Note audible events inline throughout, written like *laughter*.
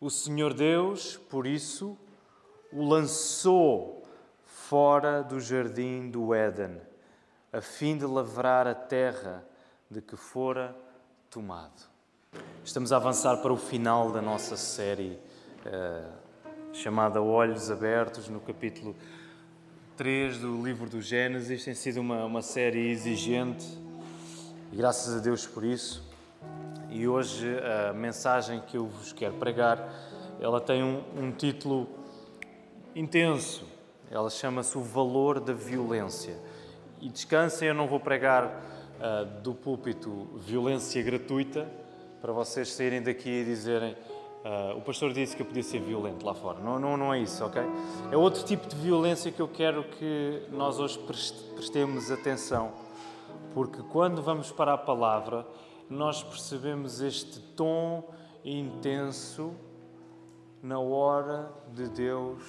O Senhor Deus, por isso, o lançou fora do jardim do Éden, a fim de lavrar a terra de que fora tomado. Estamos a avançar para o final da nossa série uh, chamada Olhos Abertos, no capítulo 3 do livro do Gênesis. Tem sido uma, uma série exigente e graças a Deus por isso. E hoje a mensagem que eu vos quero pregar, ela tem um, um título intenso. Ela chama-se O Valor da Violência. E descansem, eu não vou pregar uh, do púlpito violência gratuita para vocês saírem daqui e dizerem uh, o pastor disse que eu podia ser violento lá fora. Não, não, não é isso, ok? É outro tipo de violência que eu quero que nós hoje prestemos atenção. Porque quando vamos para a palavra, nós percebemos este tom intenso na hora de Deus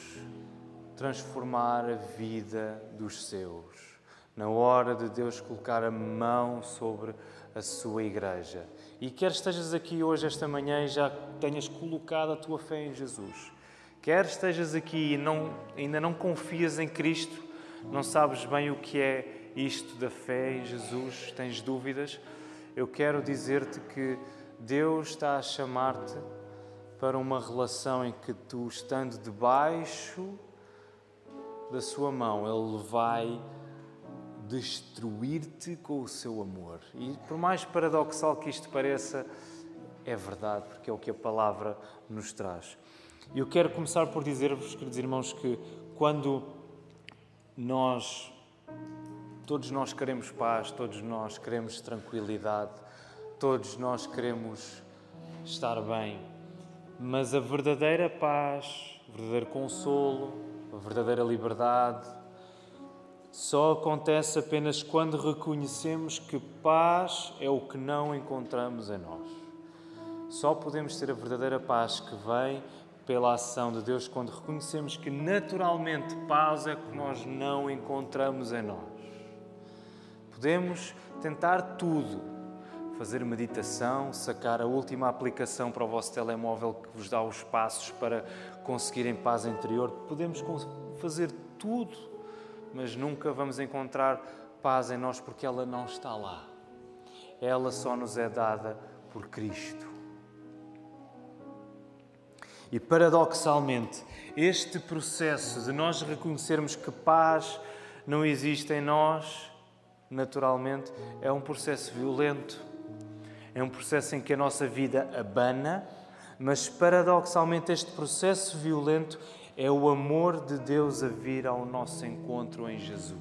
transformar a vida dos seus, na hora de Deus colocar a mão sobre a sua igreja. E quer estejas aqui hoje, esta manhã, e já tenhas colocado a tua fé em Jesus, quer estejas aqui e não, ainda não confias em Cristo, não sabes bem o que é isto da fé em Jesus, tens dúvidas, eu quero dizer-te que Deus está a chamar-te para uma relação em que tu, estando debaixo da sua mão, Ele vai destruir-te com o seu amor. E por mais paradoxal que isto pareça, é verdade, porque é o que a palavra nos traz. Eu quero começar por dizer-vos, queridos irmãos, que quando nós Todos nós queremos paz, todos nós queremos tranquilidade, todos nós queremos estar bem. Mas a verdadeira paz, o verdadeiro consolo, a verdadeira liberdade só acontece apenas quando reconhecemos que paz é o que não encontramos em nós. Só podemos ter a verdadeira paz que vem pela ação de Deus quando reconhecemos que naturalmente paz é que nós não encontramos em nós. Podemos tentar tudo, fazer meditação, sacar a última aplicação para o vosso telemóvel que vos dá os passos para conseguirem paz interior. Podemos fazer tudo, mas nunca vamos encontrar paz em nós porque ela não está lá. Ela só nos é dada por Cristo. E paradoxalmente, este processo de nós reconhecermos que paz não existe em nós naturalmente, é um processo violento. É um processo em que a nossa vida abana, mas paradoxalmente este processo violento é o amor de Deus a vir ao nosso encontro em Jesus.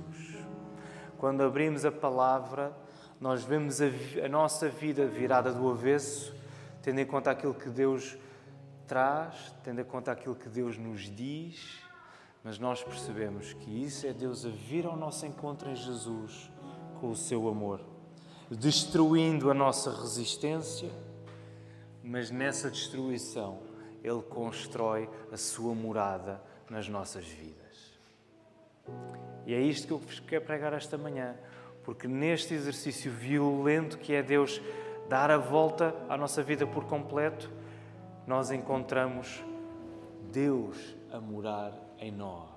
Quando abrimos a palavra, nós vemos a, a nossa vida virada do avesso, tendo em conta aquilo que Deus traz, tendo em conta aquilo que Deus nos diz, mas nós percebemos que isso é Deus a vir ao nosso encontro em Jesus com o seu amor, destruindo a nossa resistência, mas nessa destruição Ele constrói a sua morada nas nossas vidas. E é isto que eu vos quero pregar esta manhã, porque neste exercício violento que é Deus dar a volta à nossa vida por completo, nós encontramos Deus a morar em nós,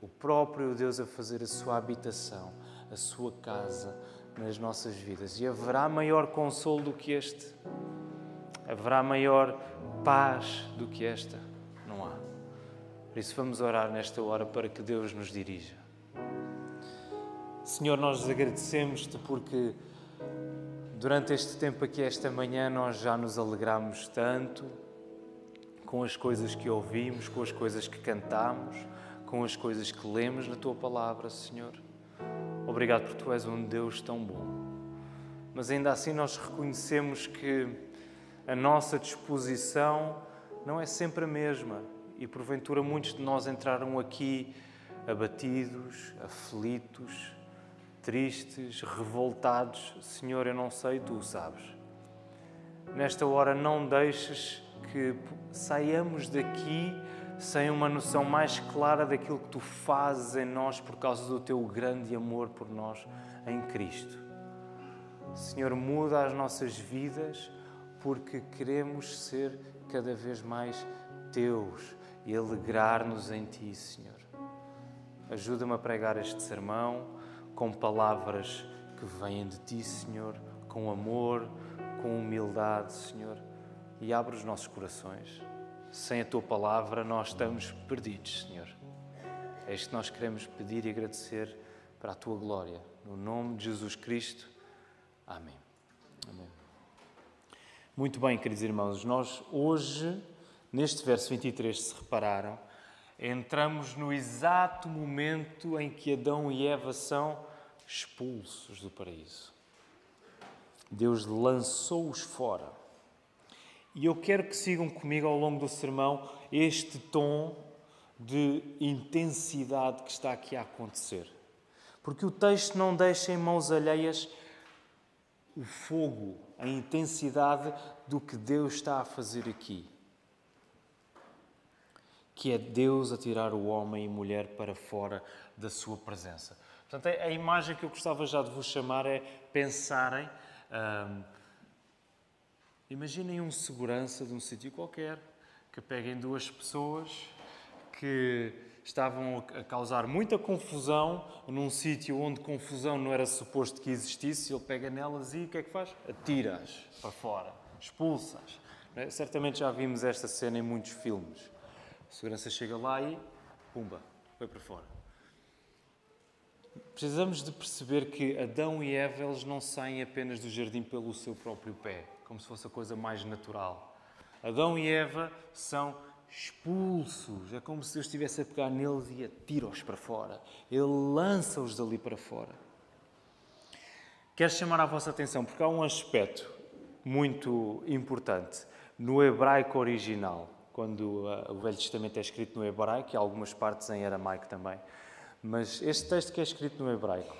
o próprio Deus a fazer a sua habitação a sua casa nas nossas vidas. E haverá maior consolo do que este? Haverá maior paz do que esta? Não há. Por isso vamos orar nesta hora para que Deus nos dirija. Senhor, nós agradecemos-te porque durante este tempo aqui, esta manhã, nós já nos alegramos tanto com as coisas que ouvimos, com as coisas que cantamos, com as coisas que lemos na tua palavra, Senhor. Obrigado porque tu és um Deus tão bom. Mas ainda assim nós reconhecemos que a nossa disposição não é sempre a mesma e porventura muitos de nós entraram aqui abatidos, aflitos, tristes, revoltados. Senhor, eu não sei, tu sabes. Nesta hora não deixes que saiamos daqui sem uma noção mais clara daquilo que tu fazes em nós por causa do teu grande amor por nós em Cristo. Senhor, muda as nossas vidas porque queremos ser cada vez mais teus e alegrar-nos em Ti, Senhor. Ajuda-me a pregar este sermão com palavras que vêm de Ti, Senhor, com amor, com humildade, Senhor, e abre os nossos corações. Sem a Tua palavra, nós estamos perdidos, Senhor. É isto que nós queremos pedir e agradecer para a Tua glória. No nome de Jesus Cristo. Amém. Amém. Muito bem, queridos irmãos, nós hoje, neste verso 23, se repararam, entramos no exato momento em que Adão e Eva são expulsos do paraíso. Deus lançou-os fora. E eu quero que sigam comigo ao longo do sermão este tom de intensidade que está aqui a acontecer. Porque o texto não deixa em mãos alheias o fogo, a intensidade do que Deus está a fazer aqui. Que é Deus a tirar o homem e mulher para fora da sua presença. Portanto, a imagem que eu gostava já de vos chamar é pensarem. Hum, imaginem um segurança de um sítio qualquer que peguem duas pessoas que estavam a causar muita confusão num sítio onde confusão não era suposto que existisse. Ele pega nelas e o que é que faz? Atira-as para fora, expulsa-as. É? Certamente já vimos esta cena em muitos filmes. A segurança chega lá e, pumba, foi para fora. Precisamos de perceber que Adão e Eva eles não saem apenas do jardim pelo seu próprio pé, como se fosse a coisa mais natural. Adão e Eva são expulsos. É como se Deus estivesse a pegar neles e atira-os para fora. Ele lança-os dali para fora. Quero chamar a vossa atenção porque há um aspecto muito importante no hebraico original, quando uh, o Velho Testamento é escrito no hebraico e algumas partes em aramaico também. Mas este texto que é escrito no hebraico,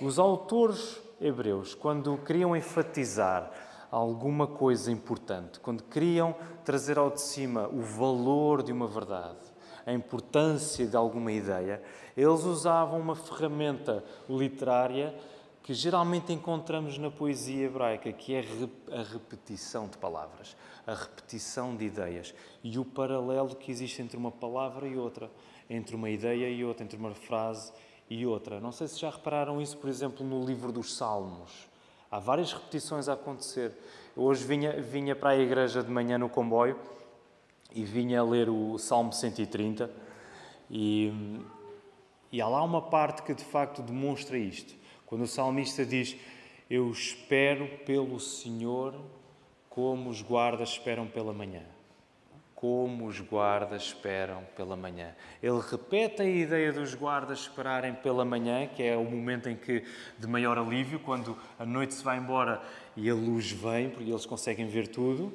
os autores hebreus, quando queriam enfatizar alguma coisa importante, quando queriam trazer ao de cima o valor de uma verdade, a importância de alguma ideia, eles usavam uma ferramenta literária que geralmente encontramos na poesia hebraica, que é a repetição de palavras, a repetição de ideias e o paralelo que existe entre uma palavra e outra, entre uma ideia e outra, entre uma frase e outra. Não sei se já repararam isso, por exemplo, no livro dos Salmos. Há várias repetições a acontecer. Eu hoje vinha, vinha para a igreja de manhã no comboio e vinha ler o Salmo 130 e, e há lá uma parte que de facto demonstra isto. Quando o salmista diz: Eu espero pelo Senhor como os guardas esperam pela manhã como os guardas esperam pela manhã. Ele repete a ideia dos guardas esperarem pela manhã, que é o momento em que de maior alívio, quando a noite se vai embora e a luz vem, porque eles conseguem ver tudo.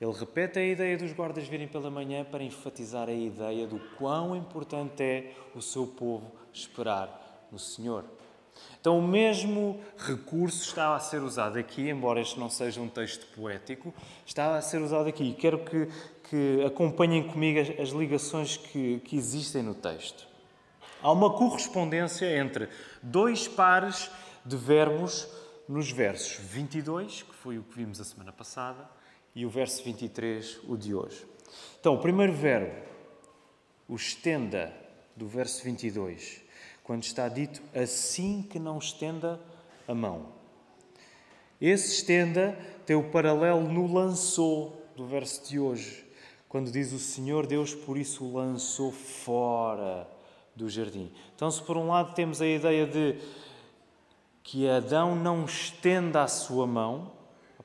Ele repete a ideia dos guardas virem pela manhã para enfatizar a ideia do quão importante é o seu povo esperar no Senhor. Então, o mesmo recurso está a ser usado aqui, embora este não seja um texto poético, está a ser usado aqui. Quero que, que acompanhem comigo as, as ligações que, que existem no texto. Há uma correspondência entre dois pares de verbos nos versos 22, que foi o que vimos a semana passada, e o verso 23, o de hoje. Então, o primeiro verbo, o estenda, do verso 22, quando está dito assim que não estenda a mão. Esse estenda tem o paralelo no lançou do verso de hoje, quando diz o Senhor Deus por isso o lançou fora do jardim. Então, se por um lado temos a ideia de que Adão não estenda a sua mão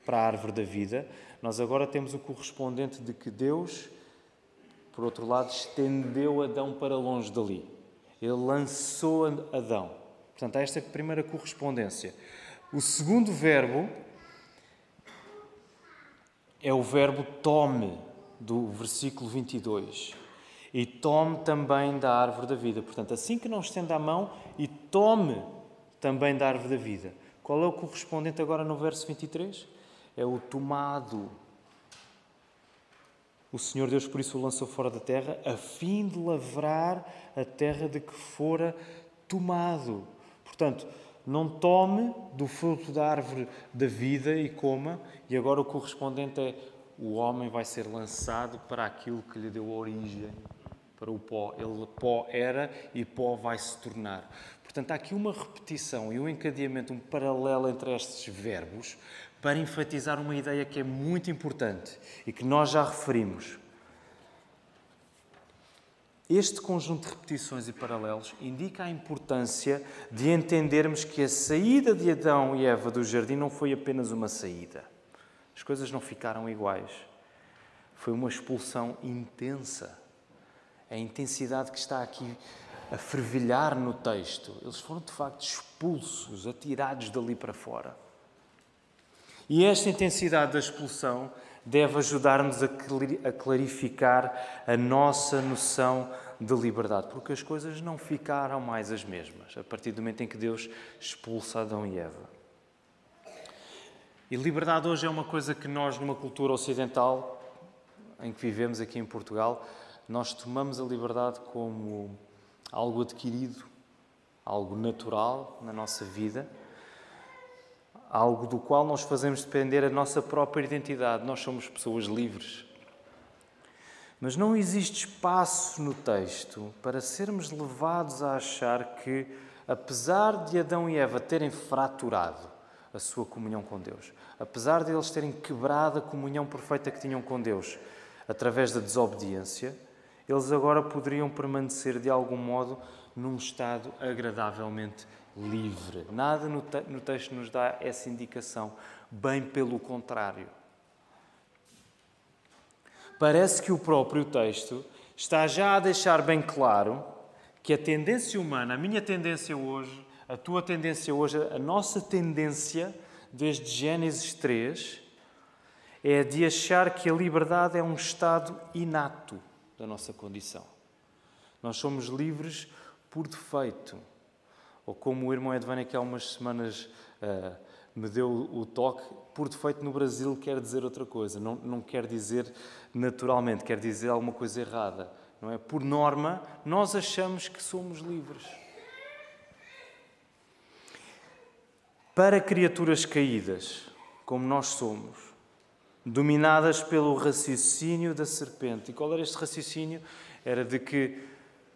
para a árvore da vida, nós agora temos o correspondente de que Deus, por outro lado, estendeu Adão para longe dali. Ele lançou Adão. Portanto, há esta primeira correspondência. O segundo verbo é o verbo tome, do versículo 22. E tome também da árvore da vida. Portanto, assim que não estenda a mão, e tome também da árvore da vida. Qual é o correspondente agora no verso 23? É o tomado. O Senhor Deus por isso o lançou fora da terra, a fim de lavrar a terra de que fora tomado. Portanto, não tome do fruto da árvore da vida e coma, e agora o correspondente é o homem vai ser lançado para aquilo que lhe deu origem, para o pó. Ele pó era e pó vai se tornar. Portanto, há aqui uma repetição e um encadeamento, um paralelo entre estes verbos para enfatizar uma ideia que é muito importante e que nós já referimos. Este conjunto de repetições e paralelos indica a importância de entendermos que a saída de Adão e Eva do jardim não foi apenas uma saída. As coisas não ficaram iguais. Foi uma expulsão intensa. A intensidade que está aqui a fervilhar no texto. Eles foram de facto expulsos, atirados dali para fora. E esta intensidade da expulsão deve ajudar-nos a clarificar a nossa noção de liberdade, porque as coisas não ficaram mais as mesmas a partir do momento em que Deus expulsa Adão e Eva. E liberdade hoje é uma coisa que nós, numa cultura ocidental em que vivemos aqui em Portugal, nós tomamos a liberdade como algo adquirido, algo natural na nossa vida algo do qual nós fazemos depender a nossa própria identidade. Nós somos pessoas livres. Mas não existe espaço no texto para sermos levados a achar que, apesar de Adão e Eva terem fraturado a sua comunhão com Deus, apesar de eles terem quebrado a comunhão perfeita que tinham com Deus através da desobediência, eles agora poderiam permanecer de algum modo num estado agradavelmente livre. Nada no, te no texto nos dá essa indicação, bem pelo contrário. Parece que o próprio texto está já a deixar bem claro que a tendência humana, a minha tendência hoje, a tua tendência hoje, a nossa tendência desde Gênesis 3 é de achar que a liberdade é um estado inato da nossa condição. Nós somos livres por defeito. Ou como o irmão Edvânia, que há umas semanas uh, me deu o toque, por defeito no Brasil quer dizer outra coisa, não, não quer dizer naturalmente, quer dizer alguma coisa errada. Não é? Por norma, nós achamos que somos livres. Para criaturas caídas, como nós somos, dominadas pelo raciocínio da serpente. E qual era este raciocínio? Era de que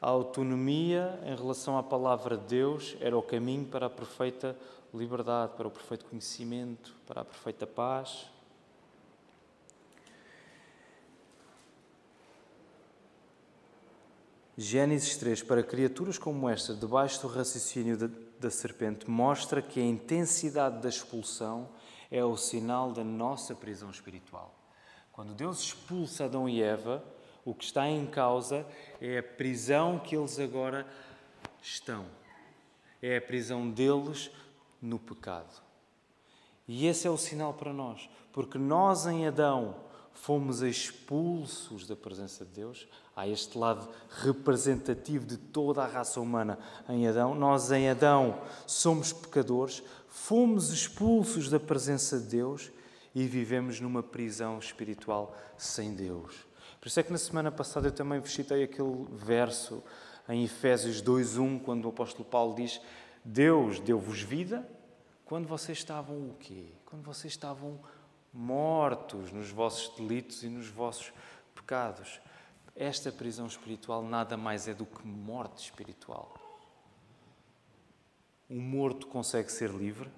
a autonomia em relação à palavra de Deus era o caminho para a perfeita liberdade, para o perfeito conhecimento, para a perfeita paz. Gênesis 3, para criaturas como esta, debaixo do raciocínio da, da serpente, mostra que a intensidade da expulsão é o sinal da nossa prisão espiritual. Quando Deus expulsa Adão e Eva, o que está em causa é a prisão que eles agora estão. É a prisão deles no pecado. E esse é o sinal para nós, porque nós em Adão fomos expulsos da presença de Deus. Há este lado representativo de toda a raça humana em Adão. Nós em Adão somos pecadores, fomos expulsos da presença de Deus e vivemos numa prisão espiritual sem Deus. Por isso é que na semana passada eu também citei aquele verso em Efésios 2:1, quando o apóstolo Paulo diz: Deus deu-vos vida quando vocês estavam o quê? Quando vocês estavam mortos nos vossos delitos e nos vossos pecados. Esta prisão espiritual nada mais é do que morte espiritual. Um morto consegue ser livre?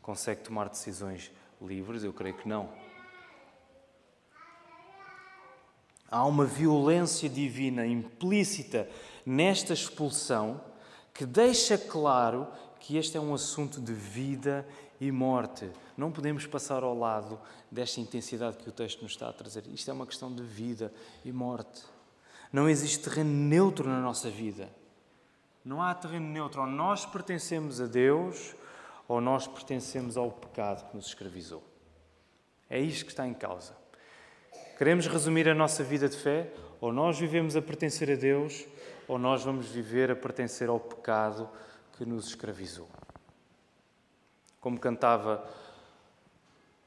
Consegue tomar decisões livres? Eu creio que não. Há uma violência divina implícita nesta expulsão que deixa claro que este é um assunto de vida e morte. Não podemos passar ao lado desta intensidade que o texto nos está a trazer. Isto é uma questão de vida e morte. Não existe terreno neutro na nossa vida. Não há terreno neutro. Ou nós pertencemos a Deus ou nós pertencemos ao pecado que nos escravizou. É isto que está em causa. Queremos resumir a nossa vida de fé? Ou nós vivemos a pertencer a Deus, ou nós vamos viver a pertencer ao pecado que nos escravizou. Como cantava,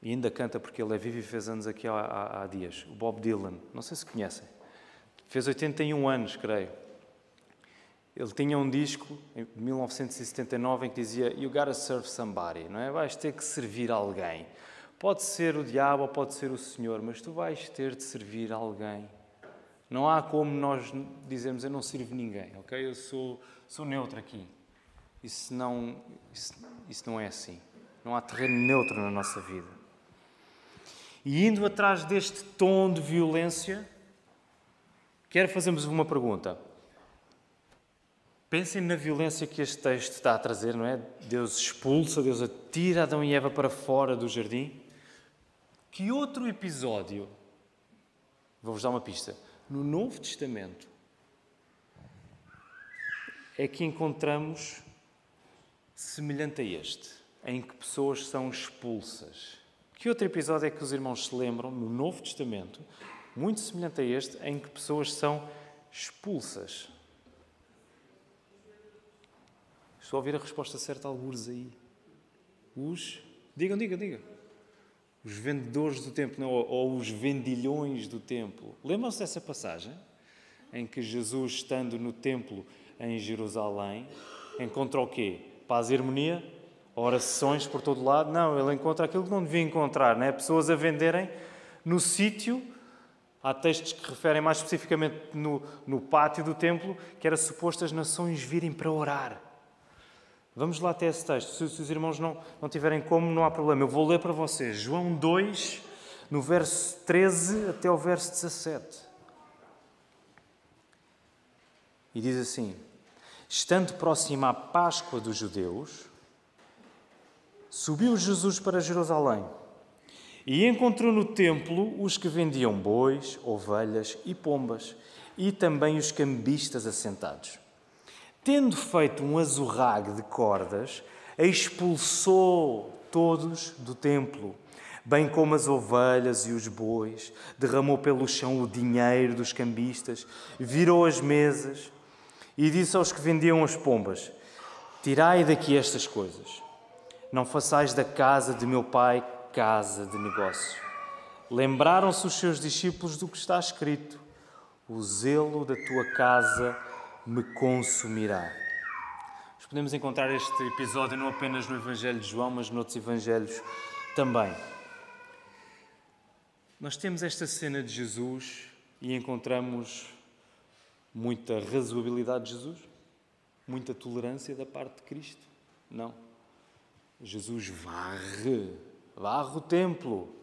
e ainda canta porque ele é vivo e fez anos aqui há, há, há dias, o Bob Dylan, não sei se conhecem, fez 81 anos, creio. Ele tinha um disco, em 1979, em que dizia You gotta serve somebody, não é? Vais ter que servir alguém Pode ser o diabo ou pode ser o Senhor, mas tu vais ter de servir alguém. Não há como nós dizermos eu não sirvo ninguém, ok? Eu sou, sou neutro aqui. Isso não, isso, isso não é assim. Não há terreno neutro na nossa vida. E indo atrás deste tom de violência, quero fazermos uma pergunta. Pensem na violência que este texto está a trazer, não é? Deus expulsa, Deus atira Adão e Eva para fora do jardim. Que outro episódio, vou-vos dar uma pista, no Novo Testamento é que encontramos semelhante a este, em que pessoas são expulsas. Que outro episódio é que os irmãos se lembram no Novo Testamento, muito semelhante a este, em que pessoas são expulsas? Estou a ouvir a resposta certa alguns aí. Os. Digam, digam, digam. Os vendedores do templo, não, ou os vendilhões do templo. Lembram-se dessa passagem? Em que Jesus, estando no templo em Jerusalém, encontra o quê? paz e harmonia, orações por todo lado. Não, ele encontra aquilo que não devia encontrar, né? pessoas a venderem no sítio. Há textos que referem mais especificamente no, no pátio do templo, que era suposto as nações virem para orar. Vamos lá até esse texto. Se, se os irmãos não, não tiverem como, não há problema. Eu vou ler para vocês. João 2, no verso 13 até o verso 17. E diz assim: Estando próxima a Páscoa dos judeus, subiu Jesus para Jerusalém e encontrou no templo os que vendiam bois, ovelhas e pombas, e também os cambistas assentados. Tendo feito um azorrague de cordas, expulsou todos do templo, bem como as ovelhas e os bois, derramou pelo chão o dinheiro dos cambistas, virou as mesas e disse aos que vendiam as pombas: Tirai daqui estas coisas. Não façais da casa de meu pai casa de negócio. Lembraram-se os seus discípulos do que está escrito: O zelo da tua casa me consumirá. Nós podemos encontrar este episódio não apenas no Evangelho de João, mas noutros evangelhos também. Nós temos esta cena de Jesus e encontramos muita razoabilidade de Jesus? Muita tolerância da parte de Cristo? Não. Jesus varre, varre o templo.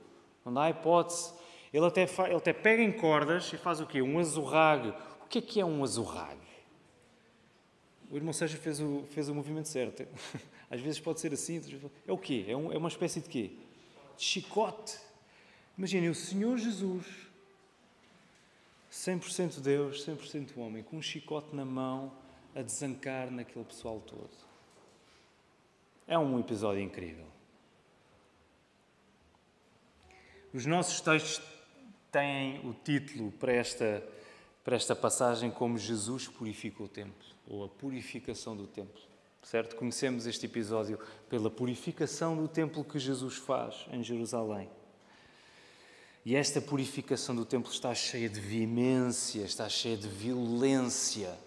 Não dá hipótese. Ele até, ele até pega em cordas e faz o quê? Um azorrague. O que é que é um azorrague? O irmão Sérgio fez o, fez o movimento certo. *laughs* Às vezes pode ser assim. É o quê? É, um, é uma espécie de quê? De chicote. Imaginem, o Senhor Jesus 100% Deus, 100% homem, com um chicote na mão a desancar naquele pessoal todo. É um episódio incrível. Os nossos textos têm o título para esta, para esta passagem como Jesus purifica o templo, ou a purificação do templo. Certo? Conhecemos este episódio pela purificação do templo que Jesus faz em Jerusalém. E esta purificação do templo está cheia de veemência, está cheia de violência,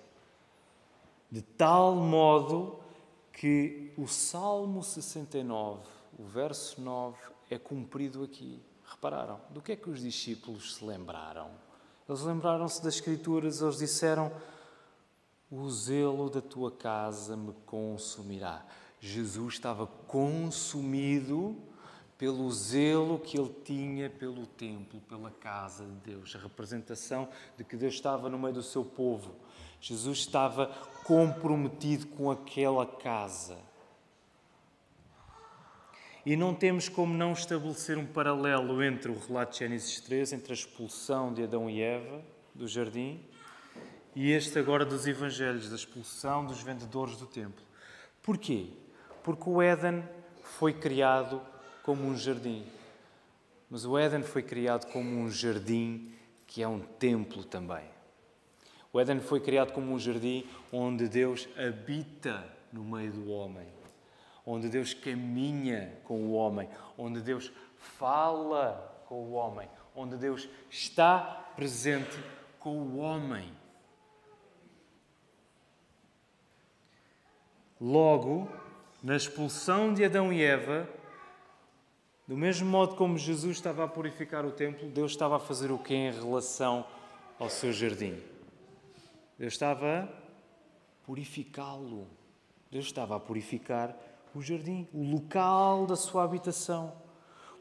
de tal modo que o Salmo 69, o verso 9, é cumprido aqui. Repararam? Do que é que os discípulos se lembraram? Eles lembraram-se das Escrituras, eles disseram: O zelo da tua casa me consumirá. Jesus estava consumido pelo zelo que ele tinha pelo templo, pela casa de Deus, a representação de que Deus estava no meio do seu povo. Jesus estava comprometido com aquela casa. E não temos como não estabelecer um paralelo entre o relato de Gênesis 3, entre a expulsão de Adão e Eva do jardim, e este agora dos Evangelhos, da expulsão dos vendedores do templo. Porquê? Porque o Éden foi criado como um jardim. Mas o Éden foi criado como um jardim que é um templo também. O Éden foi criado como um jardim onde Deus habita no meio do homem, onde Deus caminha com o homem, onde Deus fala com o homem, onde Deus está presente com o homem. Logo, na expulsão de Adão e Eva, Do mesmo modo como Jesus estava a purificar o templo, Deus estava a fazer o que em relação ao seu jardim? Deus estava a purificá-lo. Deus estava a purificar o jardim, o local da sua habitação.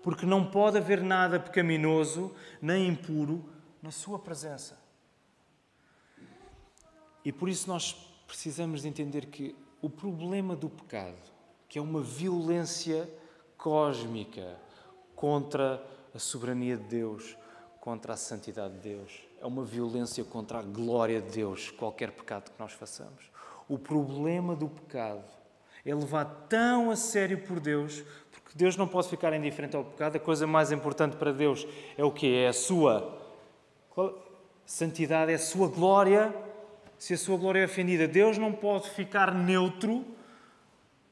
Porque não pode haver nada pecaminoso nem impuro na sua presença. E por isso nós precisamos de entender que o problema do pecado, que é uma violência cósmica contra a soberania de Deus, contra a santidade de Deus, é uma violência contra a glória de Deus, qualquer pecado que nós façamos. O problema do pecado é levado tão a sério por Deus, porque Deus não pode ficar indiferente ao pecado. A coisa mais importante para Deus é o que É a sua santidade, é a sua glória. Se a sua glória é ofendida, Deus não pode ficar neutro,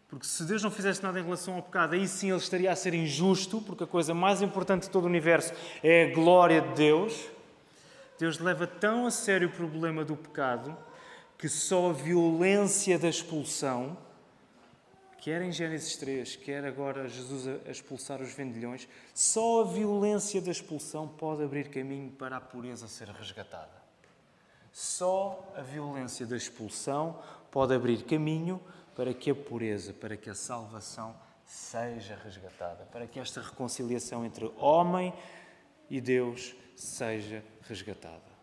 porque se Deus não fizesse nada em relação ao pecado, aí sim ele estaria a ser injusto, porque a coisa mais importante de todo o universo é a glória de Deus. Deus leva tão a sério o problema do pecado que só a violência da expulsão, quer em Gênesis 3, quer agora Jesus a expulsar os vendilhões, só a violência da expulsão pode abrir caminho para a pureza ser resgatada. Só a violência da expulsão pode abrir caminho para que a pureza, para que a salvação seja resgatada, para que esta reconciliação entre homem e Deus seja resgatada.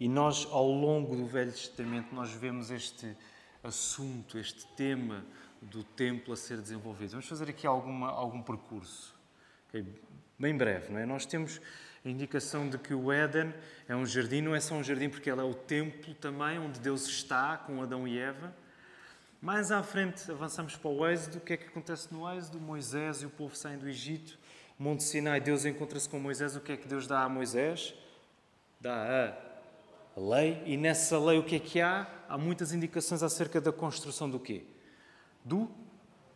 E nós, ao longo do Velho Testamento, nós vemos este assunto, este tema do templo a ser desenvolvido. Vamos fazer aqui alguma, algum percurso, okay? bem breve, não é? Nós temos a indicação de que o Éden é um jardim, não é só um jardim porque ele é o templo também, onde Deus está com Adão e Eva. Mais à frente avançamos para o Êxodo. O que é que acontece no Êxodo? Moisés e o povo saem do Egito Monte Sinai, Deus encontra-se com Moisés. O que é que Deus dá a Moisés? Dá a lei. E nessa lei o que é que há? Há muitas indicações acerca da construção do quê? Do,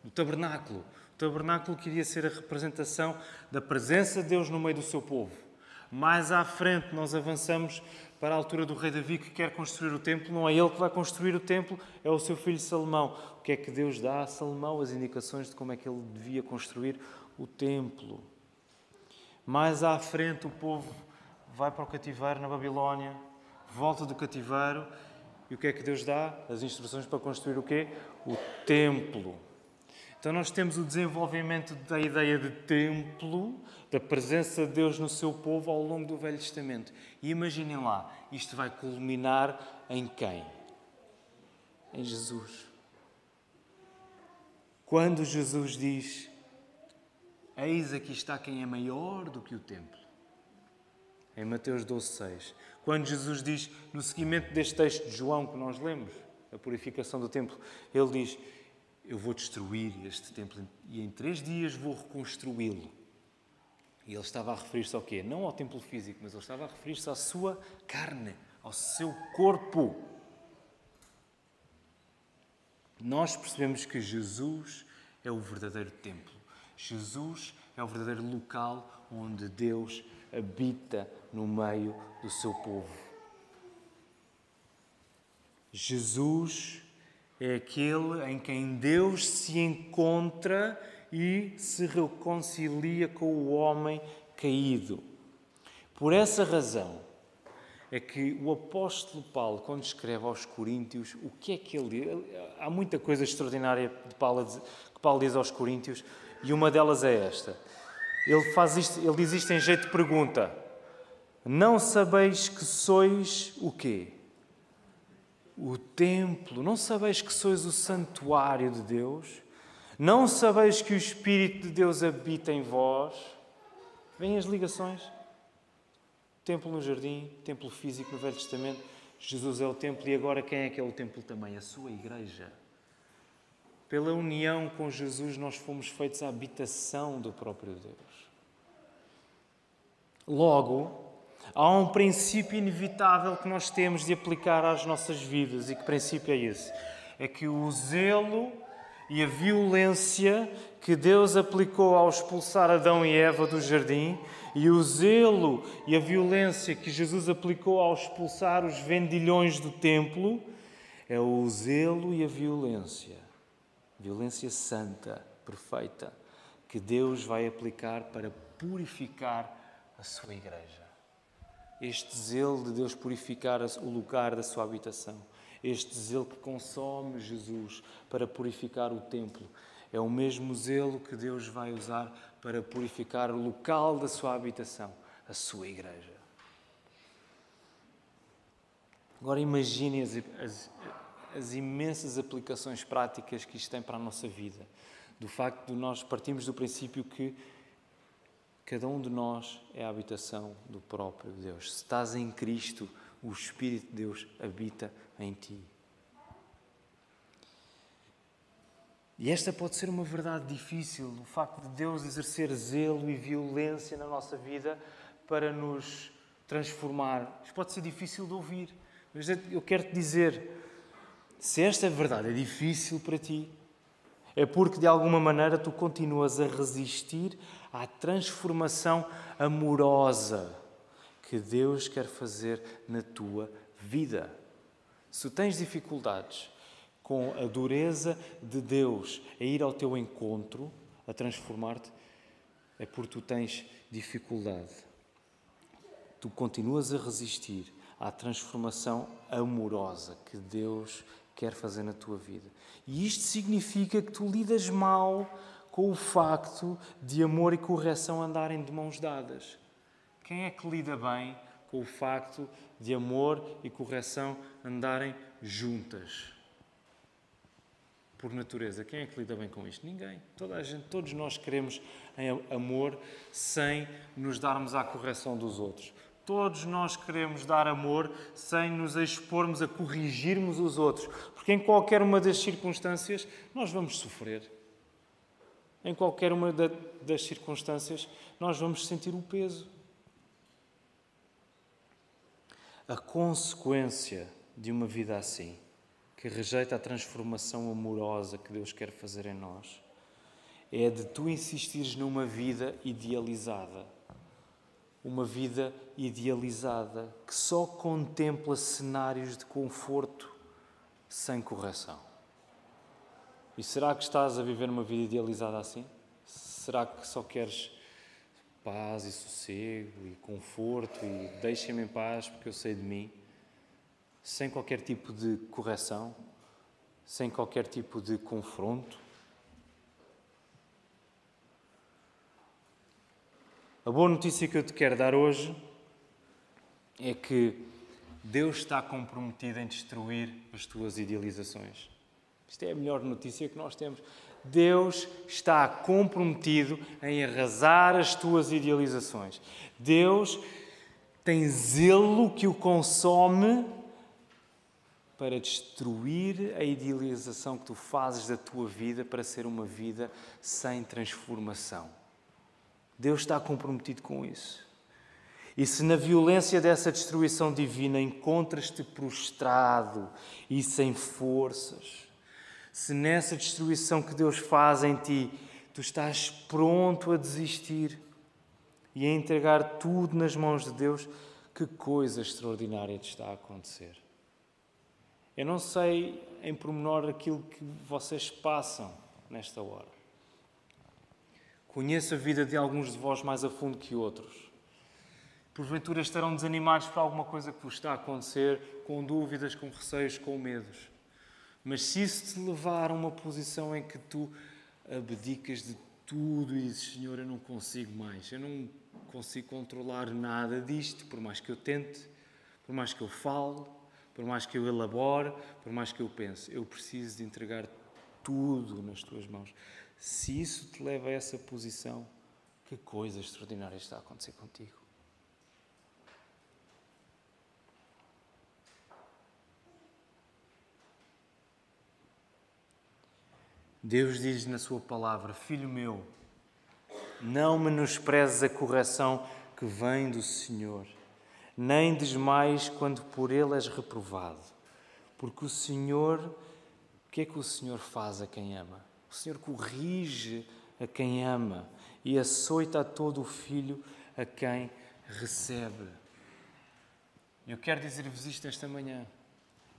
do tabernáculo. O tabernáculo queria ser a representação da presença de Deus no meio do seu povo. Mais à frente nós avançamos para a altura do rei Davi que quer construir o templo. Não é ele que vai construir o templo, é o seu filho Salomão. O que é que Deus dá a Salomão? As indicações de como é que ele devia construir o templo. Mais à frente, o povo vai para o cativeiro na Babilónia, volta do cativeiro, e o que é que Deus dá? As instruções para construir o quê? O templo. Então nós temos o desenvolvimento da ideia de templo, da presença de Deus no seu povo ao longo do Velho Testamento. E imaginem lá, isto vai culminar em quem? Em Jesus. Quando Jesus diz: Eis aqui está quem é maior do que o templo. Em Mateus 12, 6. Quando Jesus diz, no seguimento deste texto de João que nós lemos, a purificação do templo, ele diz: Eu vou destruir este templo e em três dias vou reconstruí-lo. E ele estava a referir-se ao quê? Não ao templo físico, mas ele estava a referir-se à sua carne, ao seu corpo. Nós percebemos que Jesus é o verdadeiro templo. Jesus é o verdadeiro local onde Deus habita no meio do seu povo. Jesus é aquele em quem Deus se encontra e se reconcilia com o homem caído. Por essa razão é que o apóstolo Paulo, quando escreve aos Coríntios, o que é que ele diz? Há muita coisa extraordinária que Paulo diz aos Coríntios, e uma delas é esta. Ele, faz isto, ele diz isto em jeito de pergunta. Não sabeis que sois o quê? O templo. Não sabeis que sois o santuário de Deus? Não sabeis que o Espírito de Deus habita em vós? Vêm as ligações. Templo no jardim, templo físico no Velho Testamento. Jesus é o templo e agora quem é que é o templo também? A sua igreja. Pela união com Jesus, nós fomos feitos a habitação do próprio Deus. Logo, há um princípio inevitável que nós temos de aplicar às nossas vidas. E que princípio é esse? É que o zelo e a violência que Deus aplicou ao expulsar Adão e Eva do jardim, e o zelo e a violência que Jesus aplicou ao expulsar os vendilhões do templo, é o zelo e a violência violência santa perfeita que Deus vai aplicar para purificar a sua igreja. Este zelo de Deus purificar o lugar da sua habitação, este zelo que consome Jesus para purificar o templo, é o mesmo zelo que Deus vai usar para purificar o local da sua habitação, a sua igreja. Agora imaginem as, as, as, imensas aplicações práticas que isto tem para a nossa vida. Do facto de nós partirmos do princípio que cada um de nós é a habitação do próprio Deus. Se estás em Cristo, o Espírito de Deus habita em ti. E esta pode ser uma verdade difícil, o facto de Deus exercer zelo e violência na nossa vida para nos transformar. Isto pode ser difícil de ouvir, mas eu quero te dizer: se esta verdade é difícil para ti, é porque de alguma maneira tu continuas a resistir à transformação amorosa que Deus quer fazer na tua vida. Se tens dificuldades, com a dureza de Deus a ir ao teu encontro, a transformar-te, é porque tu tens dificuldade. Tu continuas a resistir à transformação amorosa que Deus quer fazer na tua vida. E isto significa que tu lidas mal com o facto de amor e correção andarem de mãos dadas. Quem é que lida bem com o facto de amor e correção andarem juntas? por natureza. Quem é que lida bem com isto? Ninguém. Toda a gente, todos nós queremos amor sem nos darmos à correção dos outros. Todos nós queremos dar amor sem nos expormos a corrigirmos os outros, porque em qualquer uma das circunstâncias nós vamos sofrer. Em qualquer uma das circunstâncias nós vamos sentir o peso. A consequência de uma vida assim que rejeita a transformação amorosa que Deus quer fazer em nós, é de tu insistires numa vida idealizada. Uma vida idealizada que só contempla cenários de conforto sem correção. E será que estás a viver uma vida idealizada assim? Será que só queres paz e sossego e conforto e deixem-me em paz porque eu sei de mim? sem qualquer tipo de correção, sem qualquer tipo de confronto. A boa notícia que eu te quero dar hoje é que Deus está comprometido em destruir as tuas idealizações. Isto é a melhor notícia que nós temos. Deus está comprometido em arrasar as tuas idealizações. Deus tem zelo que o consome para destruir a idealização que tu fazes da tua vida para ser uma vida sem transformação. Deus está comprometido com isso. E se na violência dessa destruição divina encontras-te prostrado e sem forças, se nessa destruição que Deus faz em ti, tu estás pronto a desistir e a entregar tudo nas mãos de Deus, que coisa extraordinária te está a acontecer. Eu não sei em pormenor aquilo que vocês passam nesta hora. Conheço a vida de alguns de vós mais a fundo que outros. Porventura estarão desanimados por alguma coisa que vos está a acontecer, com dúvidas, com receios, com medos. Mas se isso te levar a uma posição em que tu abdicas de tudo e dizes, Senhor, eu não consigo mais, eu não consigo controlar nada disto, por mais que eu tente, por mais que eu fale, por mais que eu elabore, por mais que eu pense, eu preciso de entregar tudo nas tuas mãos. Se isso te leva a essa posição, que coisa extraordinária está a acontecer contigo. Deus diz na Sua palavra: Filho meu, não menosprezes a correção que vem do Senhor nem desmais quando por ele és reprovado. Porque o Senhor, o que é que o Senhor faz a quem ama? O Senhor corrige a quem ama e açoita a todo o filho a quem recebe. Eu quero dizer-vos isto esta manhã.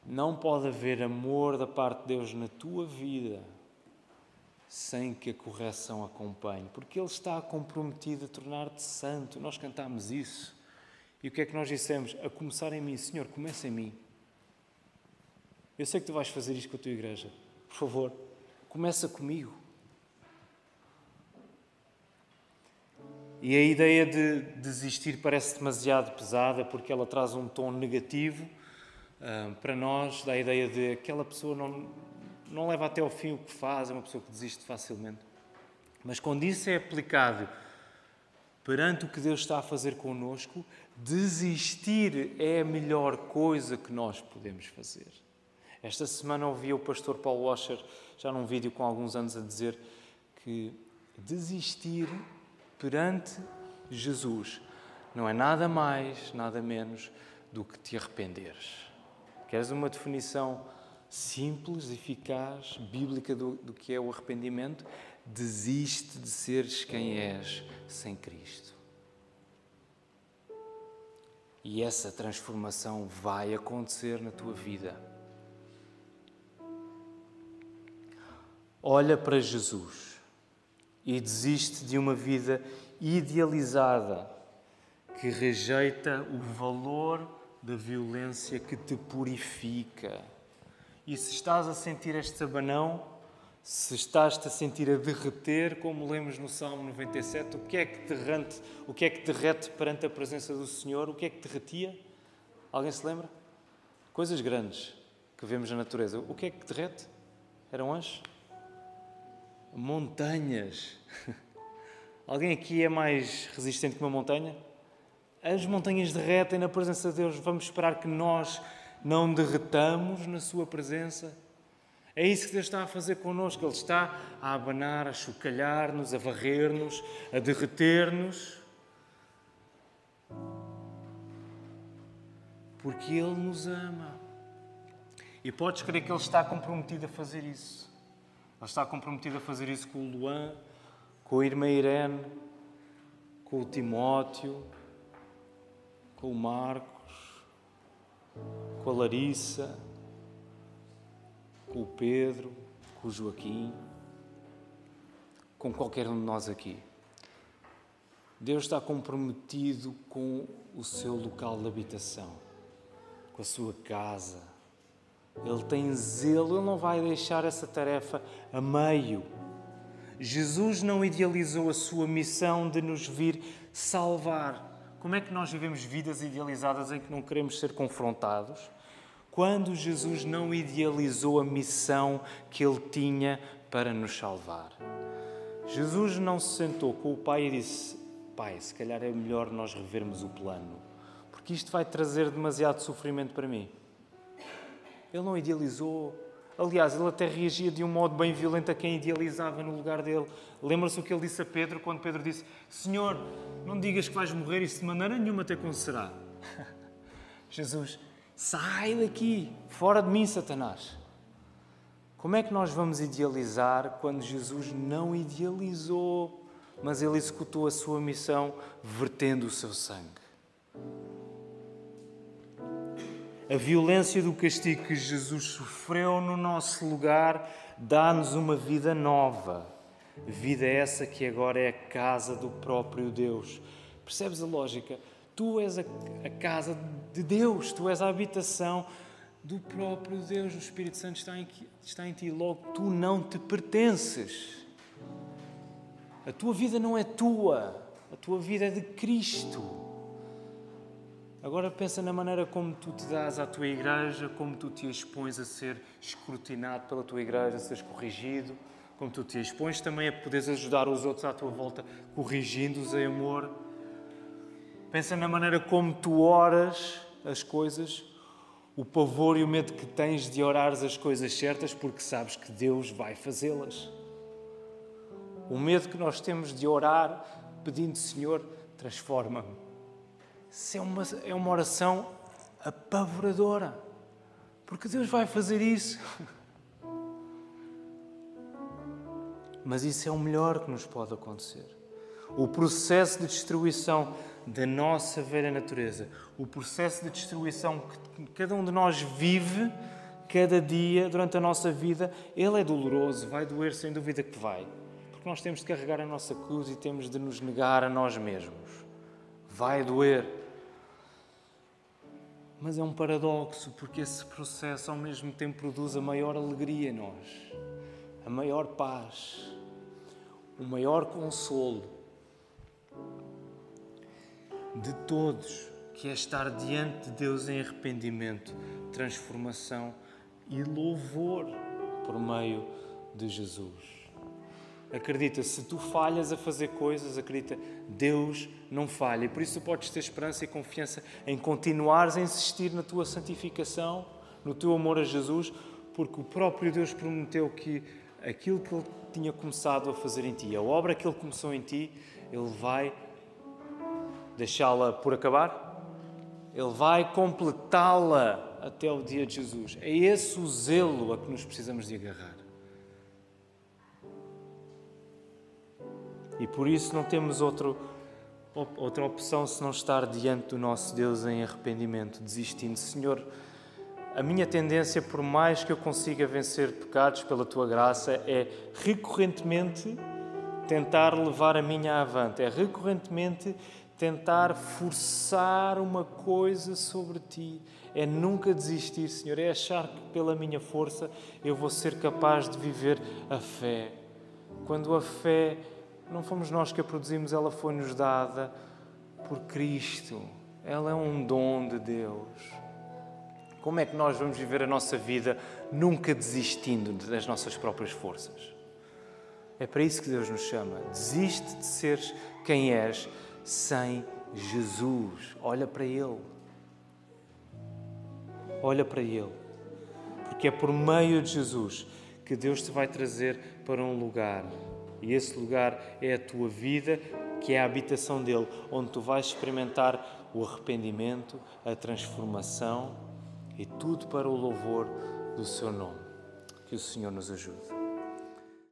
Não pode haver amor da parte de Deus na tua vida sem que a correção acompanhe, porque Ele está comprometido a tornar-te santo. Nós cantámos isso. E o que é que nós dissemos? A começar em mim, Senhor, começa em mim. Eu sei que tu vais fazer isto com a tua igreja. Por favor, começa comigo. E a ideia de desistir parece demasiado pesada porque ela traz um tom negativo. Uh, para nós, dá a ideia de aquela pessoa não, não leva até ao fim o que faz, é uma pessoa que desiste facilmente. Mas quando isso é aplicado perante o que Deus está a fazer connosco, desistir é a melhor coisa que nós podemos fazer. Esta semana ouvi o pastor Paulo Washer, já num vídeo com alguns anos, a dizer que desistir perante Jesus não é nada mais, nada menos do que te arrependeres. Queres uma definição simples, eficaz, bíblica do, do que é o arrependimento? Desiste de seres quem és sem Cristo. E essa transformação vai acontecer na tua vida. Olha para Jesus e desiste de uma vida idealizada que rejeita o valor da violência que te purifica. E se estás a sentir este abanão, se estás-te a sentir a derreter, como lemos no Salmo 97, o que é que derrete, o que é que derrete perante a presença do Senhor? O que é que derretia? Alguém se lembra? Coisas grandes que vemos na natureza. O que é que derrete? Eram anjos? Montanhas. *laughs* Alguém aqui é mais resistente que uma montanha? As montanhas derretem na presença de Deus. Vamos esperar que nós não derretamos na Sua presença? É isso que Deus está a fazer connosco. Ele está a abanar, a chocalhar-nos, a varrer-nos, a derreter-nos. Porque Ele nos ama. E podes crer que Ele está comprometido a fazer isso. Ele está comprometido a fazer isso com o Luan, com a irmã Irene, com o Timóteo, com o Marcos, com a Larissa com o Pedro, com o Joaquim, com qualquer um de nós aqui. Deus está comprometido com o seu local de habitação, com a sua casa. Ele tem zelo, ele não vai deixar essa tarefa a meio. Jesus não idealizou a sua missão de nos vir salvar. Como é que nós vivemos vidas idealizadas em que não queremos ser confrontados? quando Jesus não idealizou a missão que ele tinha para nos salvar. Jesus não se sentou com o Pai e disse: Pai, se calhar é melhor nós revermos o plano, porque isto vai trazer demasiado sofrimento para mim. Ele não idealizou. Aliás, ele até reagia de um modo bem violento a quem idealizava no lugar dele. Lembra-se o que ele disse a Pedro quando Pedro disse: Senhor, não digas que vais morrer, isso de maneira nenhuma te acontecerá. *laughs* Jesus Sai daqui, fora de mim, Satanás. Como é que nós vamos idealizar quando Jesus não idealizou, mas ele executou a sua missão vertendo o seu sangue? A violência do castigo que Jesus sofreu no nosso lugar dá-nos uma vida nova. Vida essa que agora é a casa do próprio Deus. Percebes a lógica? Tu és a, a casa de Deus, tu és a habitação do próprio Deus. O Espírito Santo está em, está em ti, logo tu não te pertences. A tua vida não é tua, a tua vida é de Cristo. Agora pensa na maneira como tu te dás à tua igreja, como tu te expões a ser escrutinado pela tua igreja, a seres corrigido, como tu te expões também a poderes ajudar os outros à tua volta, corrigindo-os em amor. Pensa na maneira como tu oras as coisas, o pavor e o medo que tens de orar as coisas certas porque sabes que Deus vai fazê-las. O medo que nós temos de orar pedindo, Senhor, transforma-me. É uma, é uma oração apavoradora, porque Deus vai fazer isso. Mas isso é o melhor que nos pode acontecer. O processo de destruição da nossa velha natureza, o processo de destruição que cada um de nós vive, cada dia durante a nossa vida, ele é doloroso, vai doer sem dúvida que vai. Porque nós temos de carregar a nossa cruz e temos de nos negar a nós mesmos. Vai doer. Mas é um paradoxo, porque esse processo ao mesmo tempo produz a maior alegria em nós, a maior paz, o maior consolo de todos, que é estar diante de Deus em arrependimento, transformação e louvor por meio de Jesus. Acredita, se tu falhas a fazer coisas, acredita, Deus não falha. E por isso tu podes ter esperança e confiança em continuares a insistir na tua santificação, no teu amor a Jesus, porque o próprio Deus prometeu que aquilo que Ele tinha começado a fazer em ti, a obra que Ele começou em ti, Ele vai deixá-la por acabar? Ele vai completá-la até o dia de Jesus. É esse o zelo a que nos precisamos de agarrar. E por isso não temos outro, outra opção se não estar diante do nosso Deus em arrependimento, desistindo. Senhor, a minha tendência, por mais que eu consiga vencer pecados pela tua graça, é recorrentemente tentar levar a minha avante, é recorrentemente tentar forçar uma coisa sobre ti, é nunca desistir, Senhor, é achar que pela minha força eu vou ser capaz de viver a fé. Quando a fé não fomos nós que a produzimos, ela foi-nos dada por Cristo. Ela é um dom de Deus. Como é que nós vamos viver a nossa vida nunca desistindo das nossas próprias forças? É para isso que Deus nos chama. Desiste de seres quem és sem Jesus. Olha para Ele. Olha para Ele. Porque é por meio de Jesus que Deus te vai trazer para um lugar e esse lugar é a tua vida, que é a habitação dele, onde tu vais experimentar o arrependimento, a transformação e tudo para o louvor do seu nome. Que o Senhor nos ajude.